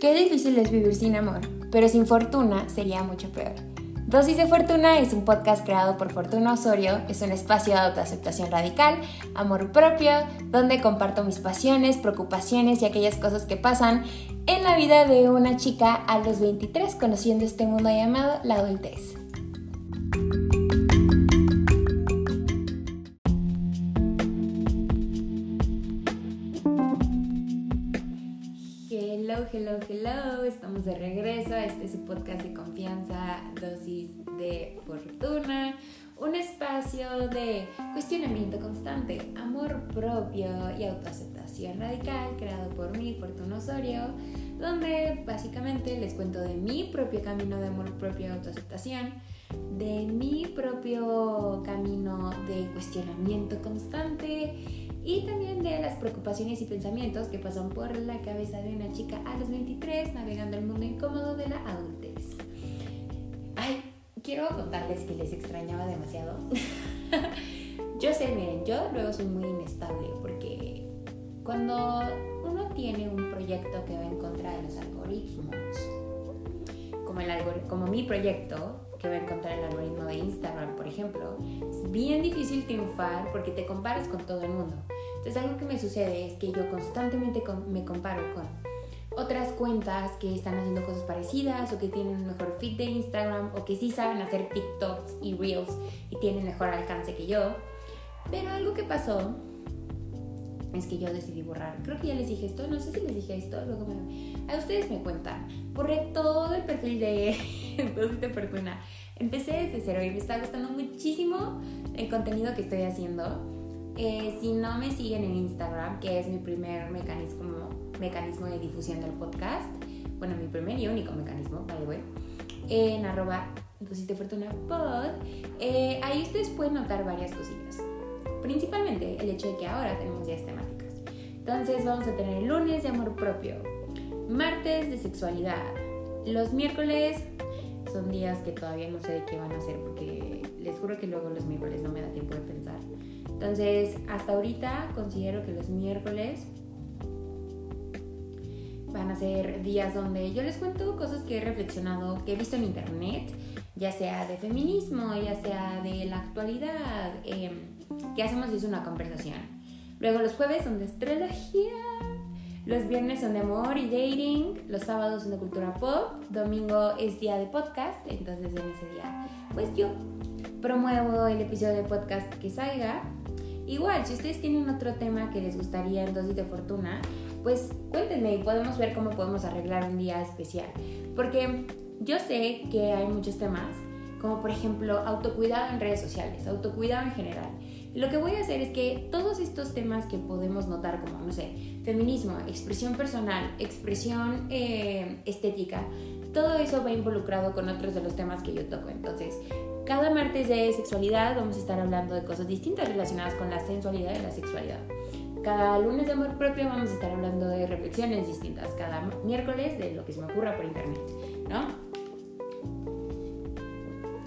Qué difícil es vivir sin amor, pero sin fortuna sería mucho peor. Dosis de Fortuna es un podcast creado por Fortuna Osorio, es un espacio de autoaceptación radical, amor propio, donde comparto mis pasiones, preocupaciones y aquellas cosas que pasan en la vida de una chica a los 23 conociendo este mundo llamado la adultez. De regreso a este su podcast de confianza, dosis de fortuna. Un espacio de cuestionamiento constante, amor propio y autoaceptación radical creado por mí, Fortuna Osorio, donde básicamente les cuento de mi propio camino de amor propio y autoaceptación, de mi propio camino de cuestionamiento constante y también de las preocupaciones y pensamientos que pasan por la cabeza de una chica a los 23 navegando el mundo incómodo de la adultez. Ay, quiero contarles que les extrañaba demasiado. yo sé, miren, yo luego soy muy inestable porque cuando uno tiene un proyecto que va en contra de los algoritmos, como, el como mi proyecto, que va en contra del algoritmo de Instagram, por ejemplo, es bien difícil triunfar porque te comparas con todo el mundo. Entonces algo que me sucede es que yo constantemente me comparo con otras cuentas que están haciendo cosas parecidas o que tienen un mejor feed de Instagram o que sí saben hacer TikToks y Reels y tienen mejor alcance que yo. Pero algo que pasó es que yo decidí borrar. Creo que ya les dije esto, no sé si les dije esto, luego me... A ustedes me cuentan. Borré todo el perfil de de Fortuna. Empecé desde cero y me está gustando muchísimo el contenido que estoy haciendo eh, si no me siguen en Instagram, que es mi primer mecanismo, mecanismo de difusión del podcast, bueno, mi primer y único mecanismo, by the way, en arroba de fortuna pod, eh, ahí ustedes pueden notar varias cosillas. Principalmente el hecho de que ahora tenemos días temáticas. Entonces vamos a tener lunes de amor propio, martes de sexualidad, los miércoles son días que todavía no sé de qué van a hacer porque les juro que luego los miércoles no me da tiempo de pensar. Entonces, hasta ahorita considero que los miércoles van a ser días donde yo les cuento cosas que he reflexionado, que he visto en internet, ya sea de feminismo, ya sea de la actualidad, eh, que hacemos es una conversación. Luego los jueves son de astrología, los viernes son de amor y dating, los sábados son de cultura pop, domingo es día de podcast, entonces en ese día pues yo promuevo el episodio de podcast que salga Igual, si ustedes tienen otro tema que les gustaría en dosis de fortuna, pues cuéntenme y podemos ver cómo podemos arreglar un día especial. Porque yo sé que hay muchos temas, como por ejemplo autocuidado en redes sociales, autocuidado en general. Lo que voy a hacer es que todos estos temas que podemos notar como, no sé, feminismo, expresión personal, expresión eh, estética, todo eso va involucrado con otros de los temas que yo toco. Entonces, cada martes de sexualidad vamos a estar hablando de cosas distintas relacionadas con la sensualidad y la sexualidad. Cada lunes de amor propio vamos a estar hablando de reflexiones distintas. Cada miércoles de lo que se me ocurra por internet, ¿no?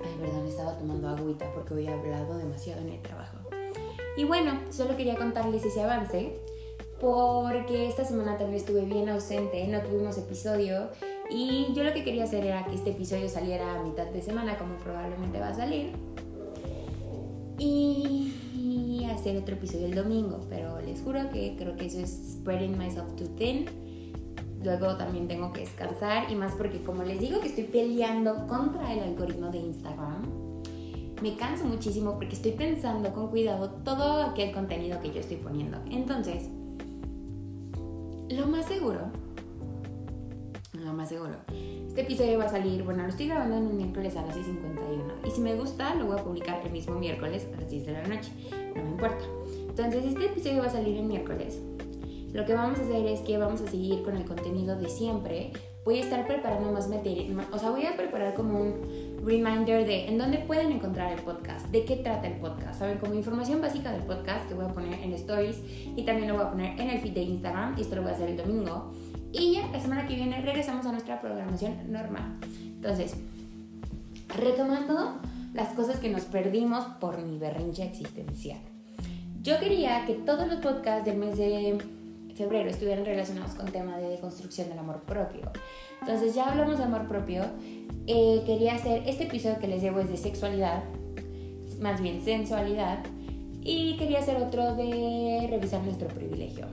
Ay, perdón, estaba tomando agüita porque hoy he hablado demasiado en el trabajo. Y bueno, solo quería contarles ese avance porque esta semana también estuve bien ausente, no tuvimos episodio y yo lo que quería hacer era que este episodio saliera a mitad de semana, como probablemente va a salir. Y hacer otro episodio el domingo, pero les juro que creo que eso es spreading myself too thin. Luego también tengo que descansar y más porque como les digo que estoy peleando contra el algoritmo de Instagram, me canso muchísimo porque estoy pensando con cuidado todo aquel contenido que yo estoy poniendo. Entonces, lo más seguro lo más seguro. Este episodio va a salir, bueno, lo estoy grabando en un miércoles a las 6.51. Y si me gusta, lo voy a publicar el mismo miércoles a las 10 de la noche. No me importa. Entonces, este episodio va a salir el miércoles. Lo que vamos a hacer es que vamos a seguir con el contenido de siempre. Voy a estar preparando más material. O sea, voy a preparar como un reminder de en dónde pueden encontrar el podcast, de qué trata el podcast. Saben, como información básica del podcast que voy a poner en stories y también lo voy a poner en el feed de Instagram. Y esto lo voy a hacer el domingo. Y ya la semana que viene regresamos a nuestra programación normal. Entonces, retomando las cosas que nos perdimos por mi berrinche existencial. Yo quería que todos los podcasts del mes de febrero estuvieran relacionados con tema de deconstrucción del amor propio. Entonces ya hablamos de amor propio. Eh, quería hacer este episodio que les llevo es de sexualidad, más bien sensualidad, y quería hacer otro de revisar nuestro privilegio.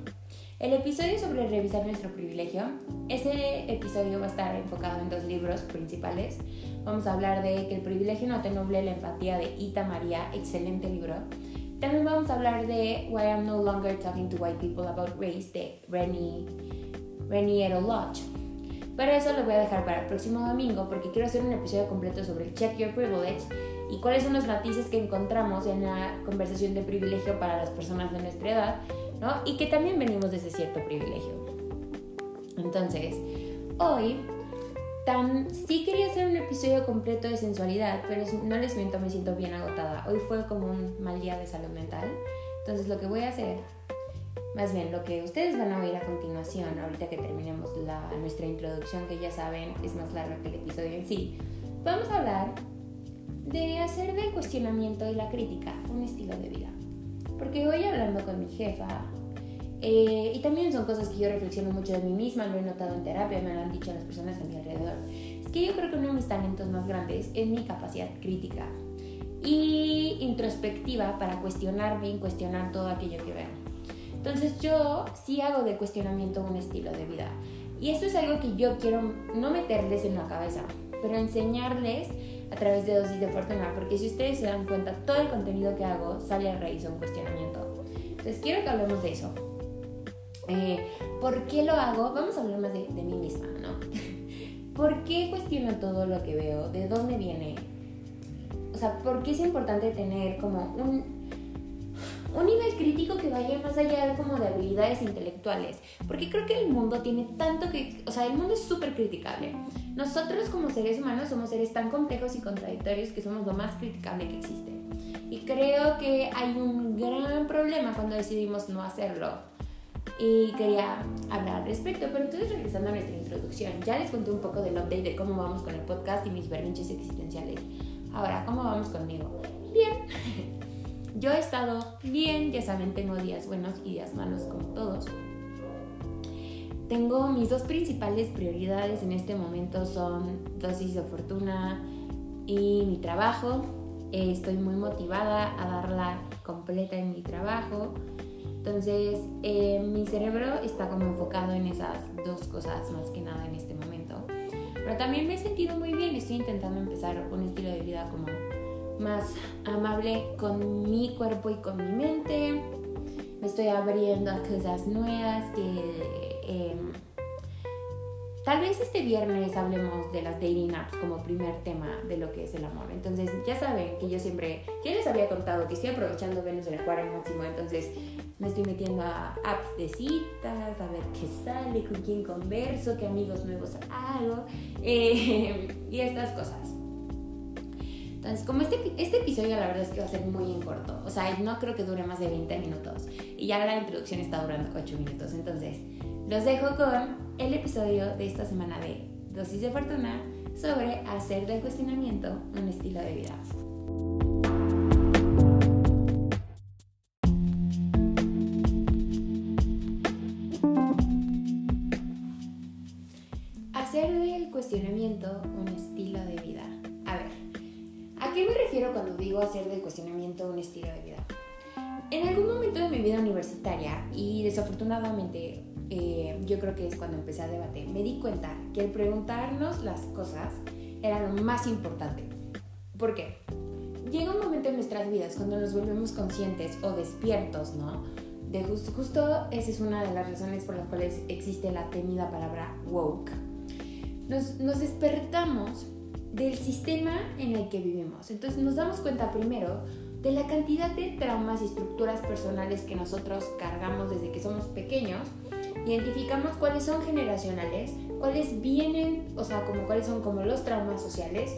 El episodio sobre revisar nuestro privilegio, ese episodio va a estar enfocado en dos libros principales. Vamos a hablar de que el privilegio no te nuble la empatía de Ita María, excelente libro. También vamos a hablar de Why I'm No Longer Talking to White People About Race de Rennie, Rennie Lodge. Pero eso lo voy a dejar para el próximo domingo porque quiero hacer un episodio completo sobre Check Your Privilege y cuáles son los matices que encontramos en la conversación de privilegio para las personas de nuestra edad, ¿no? Y que también venimos de ese cierto privilegio. Entonces, hoy tan sí quería hacer un episodio completo de sensualidad, pero no les miento, me siento bien agotada. Hoy fue como un mal día de salud mental. Entonces, lo que voy a hacer más bien, lo que ustedes van a oír a continuación, ahorita que terminemos la, nuestra introducción, que ya saben es más larga que el episodio en sí, vamos a hablar de hacer del cuestionamiento y la crítica un estilo de vida. Porque voy hablando con mi jefa, eh, y también son cosas que yo reflexiono mucho de mí misma, lo he notado en terapia, me lo han dicho las personas a mi alrededor. Es que yo creo que uno de mis talentos más grandes es mi capacidad crítica y introspectiva para cuestionarme y cuestionar todo aquello que veo. Entonces yo sí hago de cuestionamiento un estilo de vida. Y esto es algo que yo quiero no meterles en la cabeza, pero enseñarles a través de dosis de fortuna, porque si ustedes se dan cuenta, todo el contenido que hago sale a raíz de un cuestionamiento. Entonces quiero que hablemos de eso. Eh, ¿Por qué lo hago? Vamos a hablar más de, de mí misma, ¿no? ¿Por qué cuestiono todo lo que veo? ¿De dónde viene? O sea, ¿por qué es importante tener como un un nivel crítico que vaya más allá de como de habilidades intelectuales, porque creo que el mundo tiene tanto que, o sea, el mundo es súper criticable. Nosotros como seres humanos somos seres tan complejos y contradictorios que somos lo más criticable que existe. Y creo que hay un gran problema cuando decidimos no hacerlo. Y quería hablar al respecto, pero entonces regresando a nuestra introducción, ya les conté un poco del update de cómo vamos con el podcast y mis berrinches existenciales. Ahora, ¿cómo vamos conmigo? Bien. Yo he estado bien, ya saben, tengo días buenos y días malos como todos. Tengo mis dos principales prioridades en este momento son dosis de fortuna y mi trabajo. estoy muy motivada a darla completa en mi trabajo. Entonces, eh, mi cerebro está como enfocado en esas dos cosas más que nada en este momento. Pero también me he sentido muy bien. Estoy intentando empezar un estilo de vida como más amable con mi cuerpo y con mi mente. Me estoy abriendo a cosas nuevas que em, tal vez este viernes hablemos de las dating apps como primer tema de lo que es el amor. Entonces ya saben que yo siempre, ya les había contado que estoy aprovechando Venus en Acuario máximo, entonces me estoy metiendo a apps de citas, a ver qué sale, con quién converso, qué amigos nuevos hago eh, y estas cosas. Entonces, como este, este episodio la verdad es que va a ser muy en corto, o sea, no creo que dure más de 20 minutos. Y ya la introducción está durando 8 minutos, entonces los dejo con el episodio de esta semana de Dosis de Fortuna sobre hacer del cuestionamiento un estilo de vida. Y desafortunadamente eh, yo creo que es cuando empecé a debatir, me di cuenta que el preguntarnos las cosas era lo más importante. ¿Por qué? Llega un momento en nuestras vidas cuando nos volvemos conscientes o despiertos, ¿no? De justo, justo esa es una de las razones por las cuales existe la temida palabra woke. Nos, nos despertamos del sistema en el que vivimos. Entonces nos damos cuenta primero de la cantidad de traumas y estructuras personales que nosotros cargamos desde que somos pequeños. Identificamos cuáles son generacionales, cuáles vienen, o sea, como cuáles son como los traumas sociales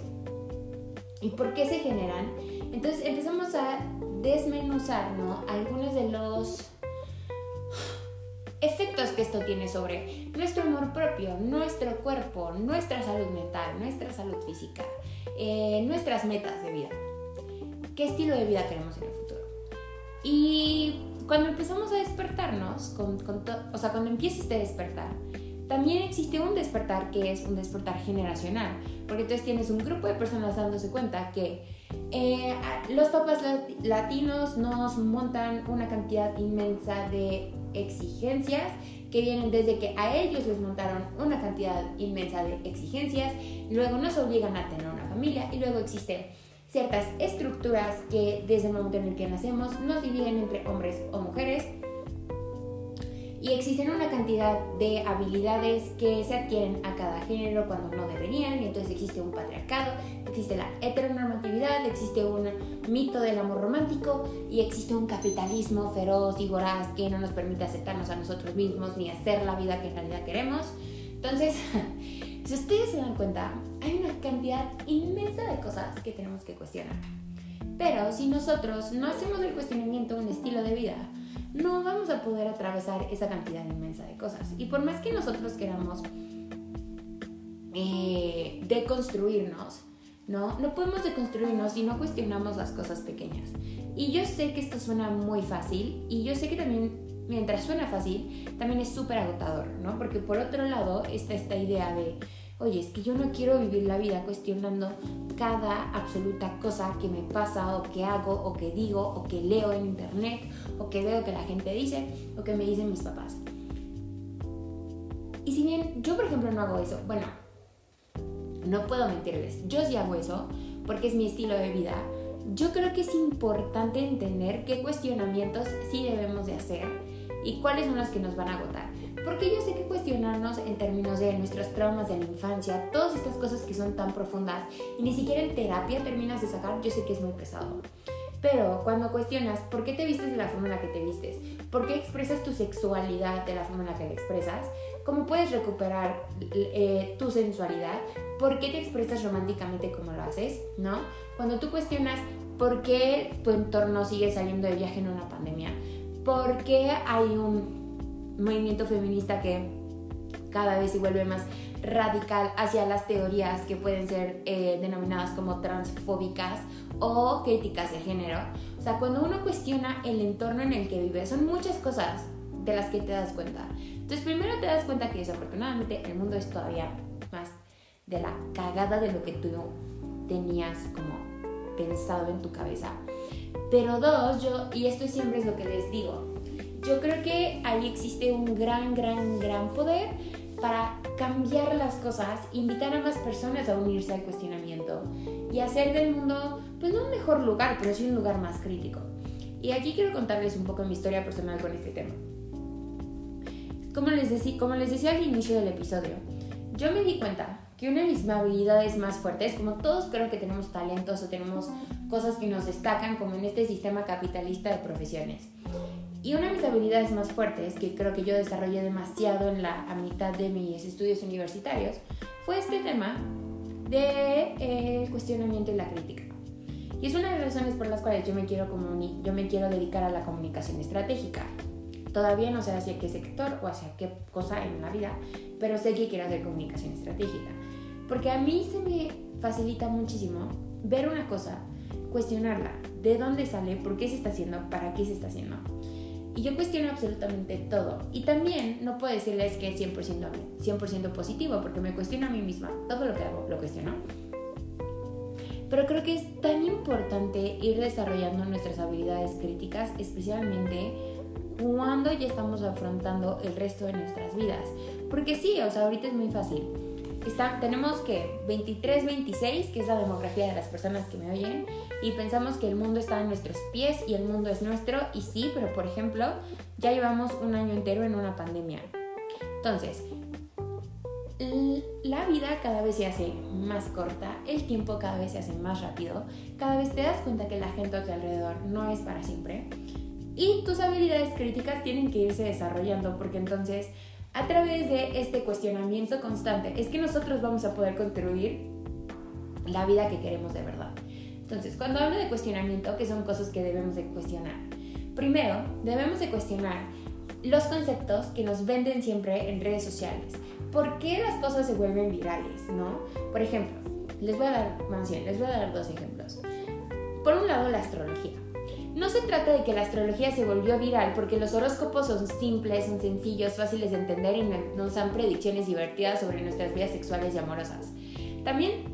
y por qué se generan. Entonces empezamos a desmenuzar, ¿no? Algunos de los efectos que esto tiene sobre nuestro amor propio, nuestro cuerpo, nuestra salud mental, nuestra salud física, eh, nuestras metas de vida. ¿Qué estilo de vida queremos en el futuro? Y cuando empezamos a despertarnos, o sea, cuando empieza este despertar, también existe un despertar que es un despertar generacional, porque entonces tienes un grupo de personas dándose cuenta que eh, los papás latinos nos montan una cantidad inmensa de exigencias que vienen desde que a ellos les montaron una cantidad inmensa de exigencias, luego nos obligan a tener una familia y luego existen ciertas estructuras que desde el momento en el que nacemos nos dividen entre hombres o mujeres y existen una cantidad de habilidades que se adquieren a cada género cuando no deberían y entonces existe un patriarcado, existe la heteronormatividad, existe un mito del amor romántico y existe un capitalismo feroz y voraz que no nos permite aceptarnos a nosotros mismos ni hacer la vida que en realidad queremos. Entonces, si ustedes se dan cuenta, hay una cantidad inmensa de cosas que tenemos que cuestionar. Pero si nosotros no hacemos del cuestionamiento un estilo de vida, no vamos a poder atravesar esa cantidad inmensa de cosas. Y por más que nosotros queramos eh, deconstruirnos, ¿no? No podemos deconstruirnos si no cuestionamos las cosas pequeñas. Y yo sé que esto suena muy fácil y yo sé que también, mientras suena fácil, también es súper agotador, ¿no? Porque por otro lado está esta idea de oye, es que yo no quiero vivir la vida cuestionando cada absoluta cosa que me pasa o que hago o que digo o que leo en internet o que veo que la gente dice o que me dicen mis papás. Y si bien yo por ejemplo no hago eso, bueno, no puedo mentirles, yo sí hago eso porque es mi estilo de vida. Yo creo que es importante entender qué cuestionamientos sí debemos de hacer y cuáles son los que nos van a agotar. Porque yo sé que cuestionarnos en términos de nuestros traumas de la infancia, todas estas cosas que son tan profundas y ni siquiera en terapia terminas de sacar, yo sé que es muy pesado. Pero cuando cuestionas por qué te vistes de la forma en la que te vistes, por qué expresas tu sexualidad de la forma en la que la expresas, cómo puedes recuperar eh, tu sensualidad, por qué te expresas románticamente como lo haces, ¿no? Cuando tú cuestionas por qué tu entorno sigue saliendo de viaje en una pandemia, por qué hay un movimiento feminista que cada vez se vuelve más radical hacia las teorías que pueden ser eh, denominadas como transfóbicas o críticas de género. O sea, cuando uno cuestiona el entorno en el que vive, son muchas cosas de las que te das cuenta. Entonces, primero te das cuenta que desafortunadamente el mundo es todavía más de la cagada de lo que tú tenías como pensado en tu cabeza. Pero dos, yo, y esto siempre es lo que les digo, yo creo que ahí existe un gran, gran, gran poder para cambiar las cosas, invitar a más personas a unirse al cuestionamiento y hacer del mundo, pues no un mejor lugar, pero sí un lugar más crítico. Y aquí quiero contarles un poco mi historia personal con este tema. Como les, decía, como les decía al inicio del episodio, yo me di cuenta que una de mis habilidades más fuertes, como todos creo que tenemos talentos o tenemos cosas que nos destacan como en este sistema capitalista de profesiones, y una de mis habilidades más fuertes, que creo que yo desarrollé demasiado en la a mitad de mis estudios universitarios, fue este tema de eh, cuestionamiento y la crítica. Y es una de las razones por las cuales yo me quiero, yo me quiero dedicar a la comunicación estratégica. Todavía no sé hacia qué sector o hacia qué cosa en la vida, pero sé que quiero hacer comunicación estratégica. Porque a mí se me facilita muchísimo ver una cosa, cuestionarla, de dónde sale, por qué se está haciendo, para qué se está haciendo. Y yo cuestiono absolutamente todo. Y también no puedo decirles que es 100%, 100 positivo, porque me cuestiono a mí misma. Todo lo que hago lo cuestiono. Pero creo que es tan importante ir desarrollando nuestras habilidades críticas, especialmente cuando ya estamos afrontando el resto de nuestras vidas. Porque sí, o sea, ahorita es muy fácil tenemos que 23, 26, que es la demografía de las personas que me oyen, y pensamos que el mundo está en nuestros pies y el mundo es nuestro, y sí, pero por ejemplo, ya llevamos un año entero en una pandemia. Entonces, la vida cada vez se hace más corta, el tiempo cada vez se hace más rápido, cada vez te das cuenta que la gente a tu alrededor no es para siempre y tus habilidades críticas tienen que irse desarrollando porque entonces a través de este cuestionamiento constante es que nosotros vamos a poder construir la vida que queremos de verdad. Entonces, cuando hablo de cuestionamiento, ¿qué son cosas que debemos de cuestionar? Primero, debemos de cuestionar los conceptos que nos venden siempre en redes sociales. ¿Por qué las cosas se vuelven virales, no? Por ejemplo, les voy a dar, les voy a dar dos ejemplos. Por un lado, la astrología. No se trata de que la astrología se volvió viral porque los horóscopos son simples, son sencillos, fáciles de entender y nos dan predicciones divertidas sobre nuestras vidas sexuales y amorosas. También,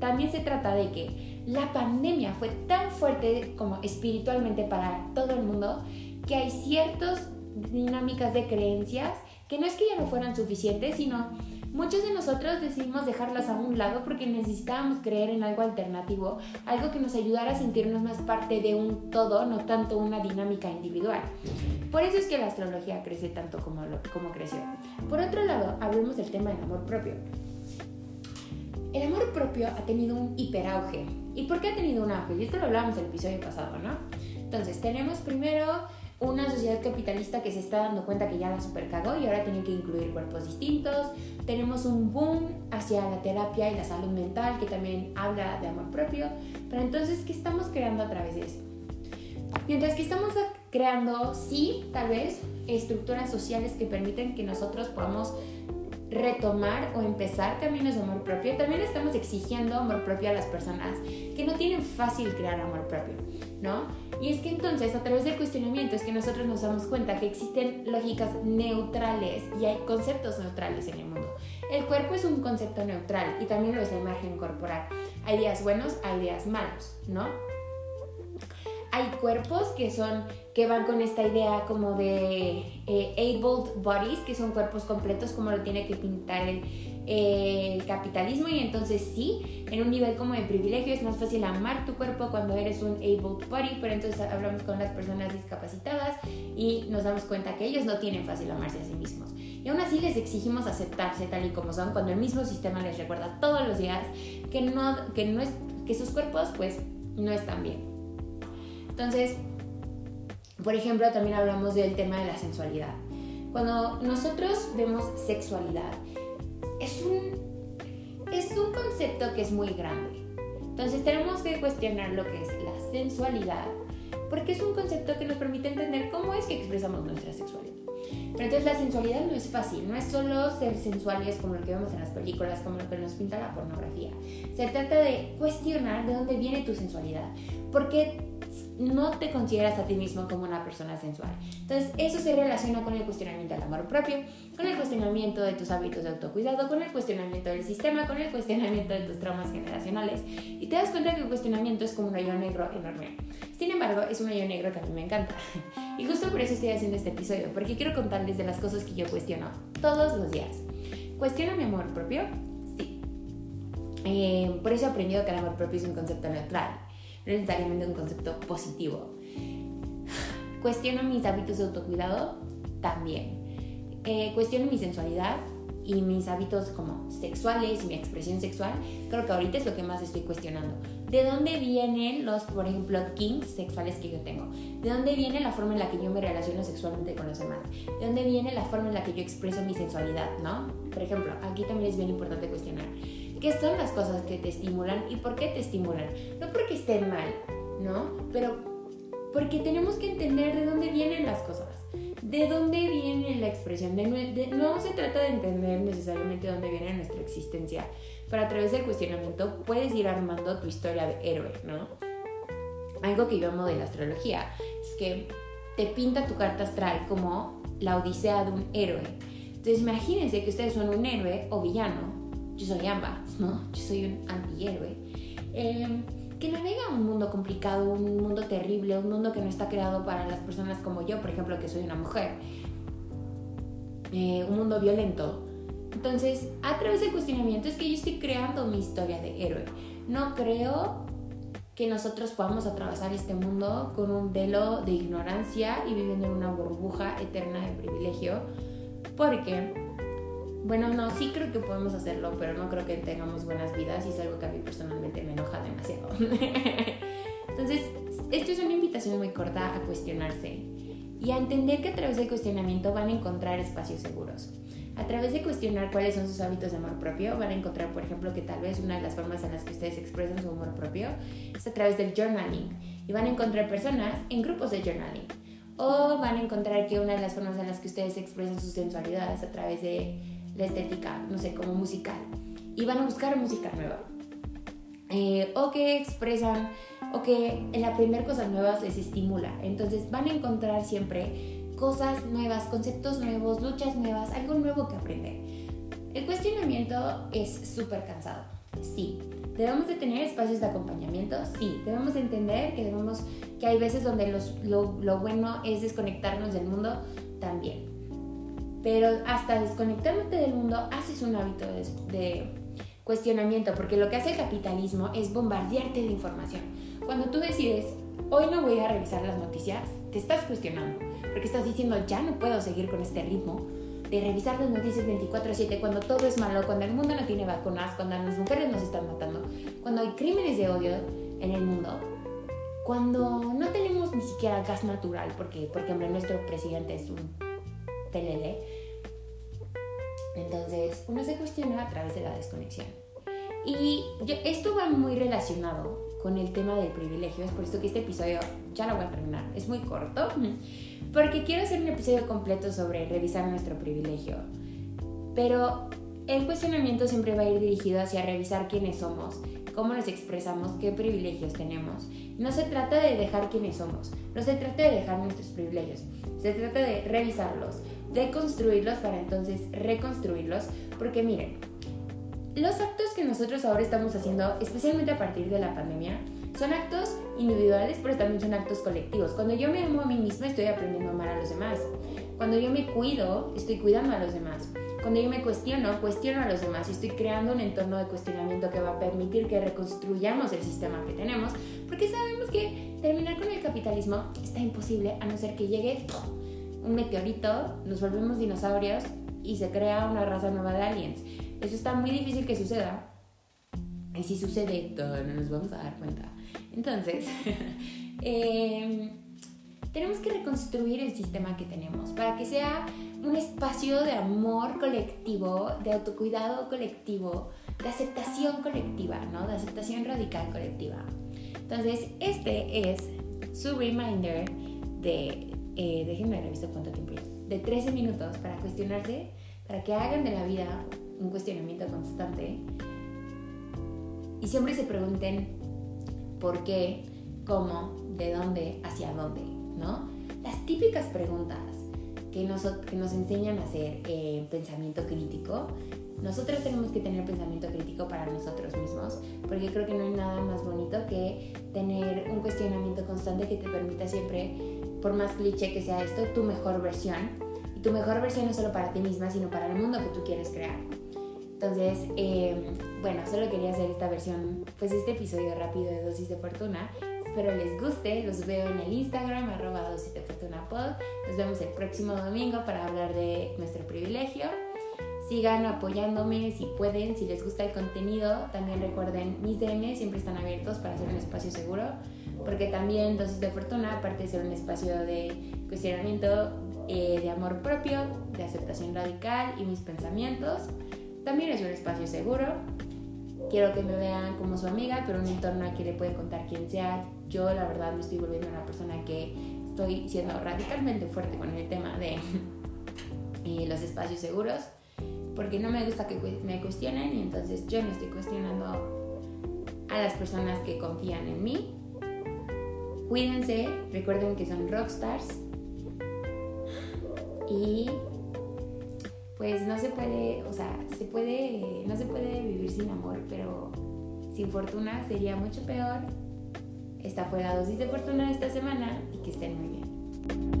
también se trata de que la pandemia fue tan fuerte como espiritualmente para todo el mundo que hay ciertas dinámicas de creencias que no es que ya no fueran suficientes, sino Muchos de nosotros decidimos dejarlas a un lado porque necesitábamos creer en algo alternativo, algo que nos ayudara a sentirnos más parte de un todo, no tanto una dinámica individual. Por eso es que la astrología crece tanto como, como creció. Por otro lado, hablemos del tema del amor propio. El amor propio ha tenido un hiperauge. ¿Y por qué ha tenido un auge? Y esto lo hablábamos en el episodio pasado, ¿no? Entonces, tenemos primero una sociedad capitalista que se está dando cuenta que ya la supercagó y ahora tiene que incluir cuerpos distintos. Tenemos un boom hacia la terapia y la salud mental que también habla de amor propio. Pero entonces, ¿qué estamos creando a través de esto? Mientras que estamos creando, sí, tal vez, estructuras sociales que permiten que nosotros podamos retomar o empezar caminos de amor propio, también estamos exigiendo amor propio a las personas que no tienen fácil crear amor propio, ¿no? Y es que entonces a través del cuestionamiento es que nosotros nos damos cuenta que existen lógicas neutrales y hay conceptos neutrales en el mundo. El cuerpo es un concepto neutral y también lo es la imagen corporal. Hay días buenos, hay días malos, ¿no? hay cuerpos que son que van con esta idea como de eh, abled bodies que son cuerpos completos como lo tiene que pintar el, el, capitalismo y entonces sí en un nivel como de privilegio es más fácil amar tu cuerpo cuando eres un abled body pero entonces hablamos con las personas discapacitadas y nos damos cuenta que ellos no tienen fácil amarse a sí mismos y aún así les exigimos aceptarse tal y como son cuando el mismo sistema les recuerda todos los días que no que no es que sus cuerpos pues no están bien entonces, por ejemplo, también hablamos del tema de la sensualidad. Cuando nosotros vemos sexualidad, es un, es un concepto que es muy grande. Entonces tenemos que cuestionar lo que es la sensualidad, porque es un concepto que nos permite entender cómo es que expresamos nuestra sexualidad. Pero entonces la sensualidad no es fácil, no es solo ser sensuales como lo que vemos en las películas, como lo que nos pinta la pornografía. Se trata de cuestionar de dónde viene tu sensualidad, porque no te consideras a ti mismo como una persona sensual. Entonces, eso se relaciona con el cuestionamiento del amor propio, con el cuestionamiento de tus hábitos de autocuidado, con el cuestionamiento del sistema, con el cuestionamiento de tus traumas generacionales. Y te das cuenta que el cuestionamiento es como un hoyo negro enorme. Sin embargo, es un hoyo negro que a mí me encanta. Y justo por eso estoy haciendo este episodio, porque quiero contarles de las cosas que yo cuestiono todos los días. ¿Cuestiono mi amor propio? Sí. Eh, por eso he aprendido que el amor propio es un concepto neutral no necesariamente un concepto positivo. Cuestiono mis hábitos de autocuidado también. Eh, cuestiono mi sensualidad y mis hábitos como sexuales y mi expresión sexual. Creo que ahorita es lo que más estoy cuestionando. ¿De dónde vienen los, por ejemplo, kinks sexuales que yo tengo? ¿De dónde viene la forma en la que yo me relaciono sexualmente con los demás? ¿De dónde viene la forma en la que yo expreso mi sensualidad, no? Por ejemplo, aquí también es bien importante cuestionar qué son las cosas que te estimulan y por qué te estimulan. No porque estén mal, ¿no? Pero porque tenemos que entender de dónde vienen las cosas, de dónde viene la expresión. no se trata de entender necesariamente de dónde viene nuestra existencia, pero a través del cuestionamiento puedes ir armando tu historia de héroe, ¿no? Algo que yo amo de la astrología es que te pinta tu carta astral como la odisea de un héroe. Entonces imagínense que ustedes son un héroe o villano yo soy ambas, ¿no? Yo soy un antihéroe. Eh, que navega un mundo complicado, un mundo terrible, un mundo que no está creado para las personas como yo, por ejemplo, que soy una mujer. Eh, un mundo violento. Entonces, a través del cuestionamiento es que yo estoy creando mi historia de héroe. No creo que nosotros podamos atravesar este mundo con un velo de ignorancia y viviendo en una burbuja eterna de privilegio, porque bueno, no, sí creo que podemos hacerlo, pero no creo que tengamos buenas vidas y es algo que a mí personalmente me enoja demasiado. Entonces, esto es una invitación muy corta a cuestionarse y a entender que a través del cuestionamiento van a encontrar espacios seguros. A través de cuestionar cuáles son sus hábitos de amor propio, van a encontrar, por ejemplo, que tal vez una de las formas en las que ustedes expresan su amor propio es a través del journaling. Y van a encontrar personas en grupos de journaling. O van a encontrar que una de las formas en las que ustedes expresan su sensualidad es a través de la estética, no sé, como musical. Y van a buscar música nueva. Eh, o que expresan o que el aprender cosas nuevas les estimula. Entonces van a encontrar siempre cosas nuevas, conceptos nuevos, luchas nuevas, algo nuevo que aprender. El cuestionamiento es súper cansado, sí. Debemos de tener espacios de acompañamiento, sí. Debemos de entender que, debemos, que hay veces donde lo, bueno es desconectarnos del mundo también. Pero hasta desconectándote del mundo haces un hábito de cuestionamiento, porque lo que hace el capitalismo es bombardearte de información. Cuando tú decides, hoy no voy a revisar las noticias, te estás cuestionando, porque estás diciendo, ya no puedo seguir con este ritmo de revisar las noticias 24/7 cuando todo es malo, cuando el mundo no tiene vacunas, cuando las mujeres nos están matando, cuando hay crímenes de odio en el mundo, cuando no tenemos ni siquiera gas natural, porque, porque hombre, nuestro presidente es un TLD, entonces uno se cuestiona a través de la desconexión. Y esto va muy relacionado con el tema del privilegio, es por esto que este episodio ya lo voy a terminar, es muy corto, porque quiero hacer un episodio completo sobre revisar nuestro privilegio. Pero el cuestionamiento siempre va a ir dirigido hacia revisar quiénes somos, cómo nos expresamos, qué privilegios tenemos. No se trata de dejar quiénes somos, no se trata de dejar nuestros privilegios, se trata de revisarlos, de construirlos para entonces reconstruirlos, porque miren, los actos que nosotros ahora estamos haciendo, especialmente a partir de la pandemia, son actos individuales, pero también son actos colectivos. Cuando yo me amo a mí misma, estoy aprendiendo a amar a los demás. Cuando yo me cuido, estoy cuidando a los demás. Cuando yo me cuestiono, cuestiono a los demás y estoy creando un entorno de cuestionamiento que va a permitir que reconstruyamos el sistema que tenemos, porque sabemos que terminar con el capitalismo está imposible a no ser que llegue un meteorito, nos volvemos dinosaurios y se crea una raza nueva de aliens. Eso está muy difícil que suceda. Y si sucede, todo no nos vamos a dar cuenta. Entonces, em, tenemos que reconstruir el sistema que tenemos para que sea un espacio de amor colectivo, de autocuidado colectivo, de aceptación colectiva, ¿no? De aceptación radical colectiva. Entonces, este es su reminder de eh, déjenme revisar cuánto tiempo es, de 13 minutos para cuestionarse, para que hagan de la vida un cuestionamiento constante. Y siempre se pregunten por qué, cómo, de dónde, hacia dónde, ¿no? Las típicas preguntas que nos, que nos enseñan a hacer eh, pensamiento crítico, nosotros tenemos que tener pensamiento crítico para nosotros mismos, porque creo que no hay nada más bonito que tener un cuestionamiento constante que te permita siempre por más cliché que sea esto, tu mejor versión. Y tu mejor versión no solo para ti misma, sino para el mundo que tú quieres crear. Entonces, em, bueno, solo quería hacer esta versión, pues este episodio rápido de Dosis de Fortuna. Espero les guste, los veo en el Instagram, arroba dosis de fortuna pod. Nos vemos el próximo domingo para hablar de nuestro privilegio. Sigan apoyándome si pueden, si les gusta el contenido. También recuerden, mis DM siempre están abiertos para hacer un espacio seguro porque también Dosis de Fortuna, aparte de ser un espacio de cuestionamiento eh, de amor propio, de aceptación radical y mis pensamientos, también es un espacio seguro. Quiero que me vean como su amiga, pero un entorno a que le puede contar quien sea. Yo la verdad me estoy volviendo una persona que estoy siendo radicalmente fuerte con el tema de eh, los espacios seguros, porque no me gusta que me cuestionen y entonces yo me estoy cuestionando a las personas que confían en mí Cuídense, recuerden que son rockstars. Y pues no se puede, o sea, se puede, no se puede vivir sin amor, pero sin fortuna sería mucho peor. Esta fue la dosis de fortuna de esta semana y que estén muy bien.